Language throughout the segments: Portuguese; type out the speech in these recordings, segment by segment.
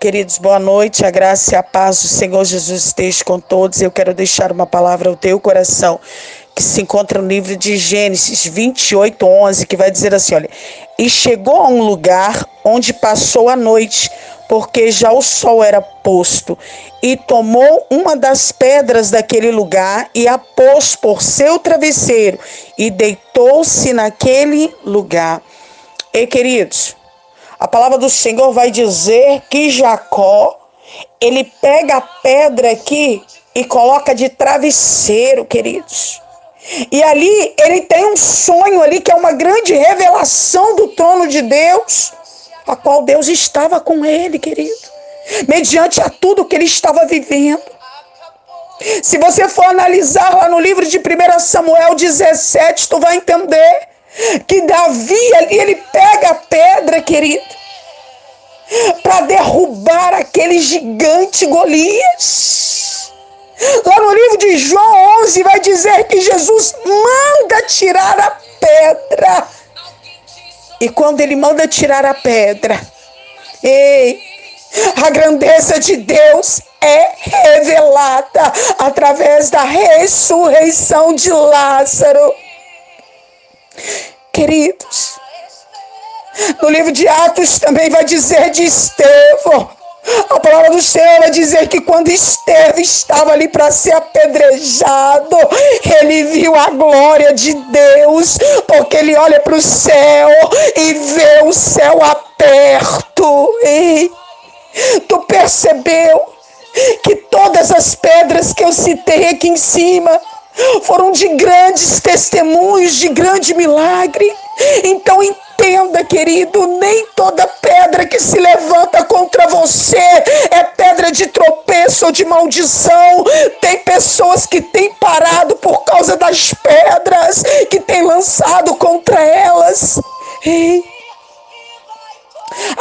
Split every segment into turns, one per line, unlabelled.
Queridos, boa noite. A graça e a paz do Senhor Jesus esteja com todos. Eu quero deixar uma palavra ao teu coração, que se encontra no livro de Gênesis 28, 11, que vai dizer assim: olha, e chegou a um lugar onde passou a noite, porque já o sol era posto, e tomou uma das pedras daquele lugar e a pôs por seu travesseiro, e deitou-se naquele lugar. E queridos, a palavra do Senhor vai dizer que Jacó, ele pega a pedra aqui e coloca de travesseiro, queridos. E ali ele tem um sonho ali que é uma grande revelação do trono de Deus, a qual Deus estava com ele, querido, mediante a tudo que ele estava vivendo. Se você for analisar lá no livro de 1 Samuel 17, tu vai entender que Davi ali ele pega a pedra, querido, aquele gigante Golias. Lá no livro de João 11 vai dizer que Jesus manda tirar a pedra. E quando ele manda tirar a pedra, ei, a grandeza de Deus é revelada através da ressurreição de Lázaro. Queridos, no livro de Atos também vai dizer de Estevão. A palavra do Senhor vai dizer que quando Estevão estava ali para ser apedrejado, ele viu a glória de Deus, porque ele olha para o céu e vê o céu aberto. E tu percebeu que todas as pedras que eu citei aqui em cima foram de grandes testemunhos, de grande milagre. Então entenda, querido, nem toda pedra que se levanta contra você é pedra de tropeço ou de maldição. Tem pessoas que têm parado por causa das pedras que têm lançado contra elas. Ei.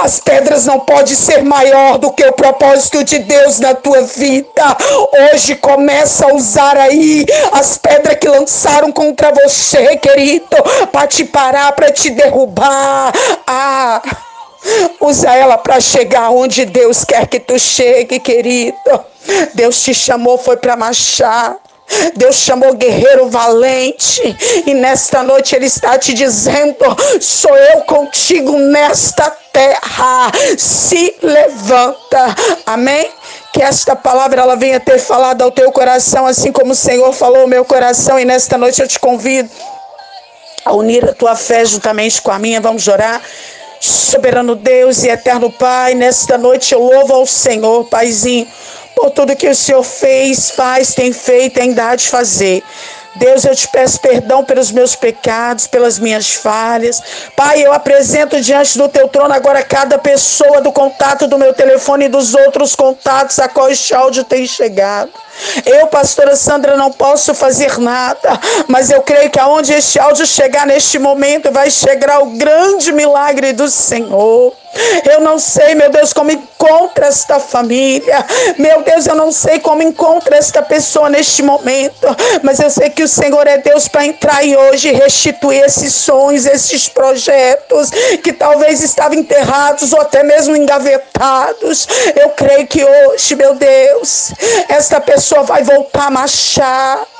As pedras não podem ser maior do que o propósito de Deus na tua vida. Hoje começa a usar aí as pedras que lançaram contra você, querido, para te parar, para te derrubar. Ah, usa ela para chegar onde Deus quer que tu chegue, querido. Deus te chamou foi para marchar. Deus chamou guerreiro valente e nesta noite Ele está te dizendo: sou eu contigo nesta terra. Se levanta. Amém? Que esta palavra ela venha ter falado ao teu coração, assim como o Senhor falou ao meu coração. E nesta noite eu te convido a unir a tua fé juntamente com a minha. Vamos orar. Soberano Deus e eterno Pai, nesta noite eu louvo ao Senhor, Paizinho por tudo que o Senhor fez, faz, tem feito e ainda há de fazer. Deus, eu te peço perdão pelos meus pecados, pelas minhas falhas. Pai, eu apresento diante do teu trono agora cada pessoa do contato do meu telefone e dos outros contatos a qual este áudio tem chegado. Eu, pastora Sandra, não posso fazer nada, mas eu creio que aonde este áudio chegar neste momento, vai chegar o grande milagre do Senhor. Eu não sei, meu Deus, como esta família. Meu Deus, eu não sei como encontra esta pessoa neste momento. Mas eu sei que o Senhor é Deus para entrar e hoje restituir esses sonhos, esses projetos que talvez estavam enterrados ou até mesmo engavetados. Eu creio que hoje, meu Deus, esta pessoa vai voltar a marchar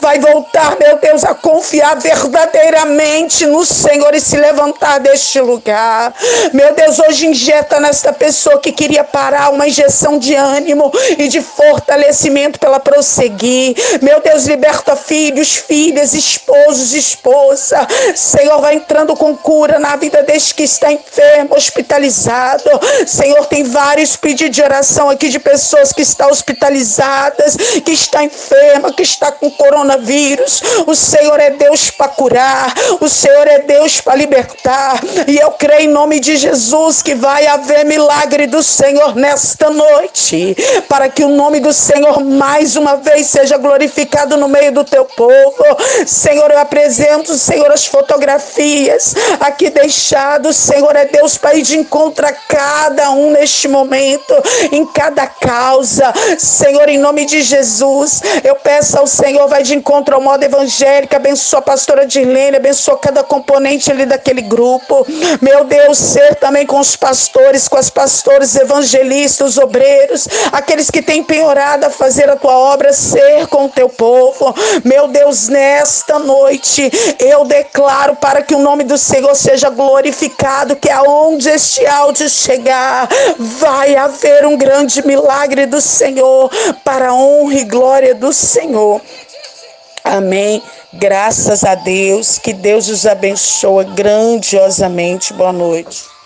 vai voltar, meu Deus, a confiar verdadeiramente no Senhor e se levantar deste lugar. Meu Deus, hoje injeta nesta pessoa que queria parar uma injeção de ânimo e de fortalecimento para ela prosseguir. Meu Deus, liberta filhos, filhas, esposos, esposa. Senhor, vai entrando com cura na vida deste que está enfermo, hospitalizado. Senhor, tem vários pedidos de oração aqui de pessoas que estão hospitalizadas, que está enferma, que está com coronavírus. O Senhor é Deus para curar, o Senhor é Deus para libertar. E eu creio em nome de Jesus que vai haver milagre do Senhor nesta noite, para que o nome do Senhor mais uma vez seja glorificado no meio do teu povo. Senhor, eu apresento, Senhor, as fotografias aqui deixadas. Senhor é Deus para ir de encontro a cada um neste momento, em cada causa. Senhor, em nome de Jesus, eu peço ao Senhor Senhor vai de encontro ao modo evangélico, abençoa a pastora Dirlene, abençoa cada componente ali daquele grupo. Meu Deus, ser também com os pastores, com as pastores evangelistas, obreiros, aqueles que têm penhorado a fazer a tua obra, ser com o teu povo. Meu Deus, nesta noite eu declaro para que o nome do Senhor seja glorificado, que aonde este áudio chegar, vai haver um grande milagre do Senhor, para a honra e glória do Senhor. Amém. Graças a Deus. Que Deus os abençoe grandiosamente. Boa noite.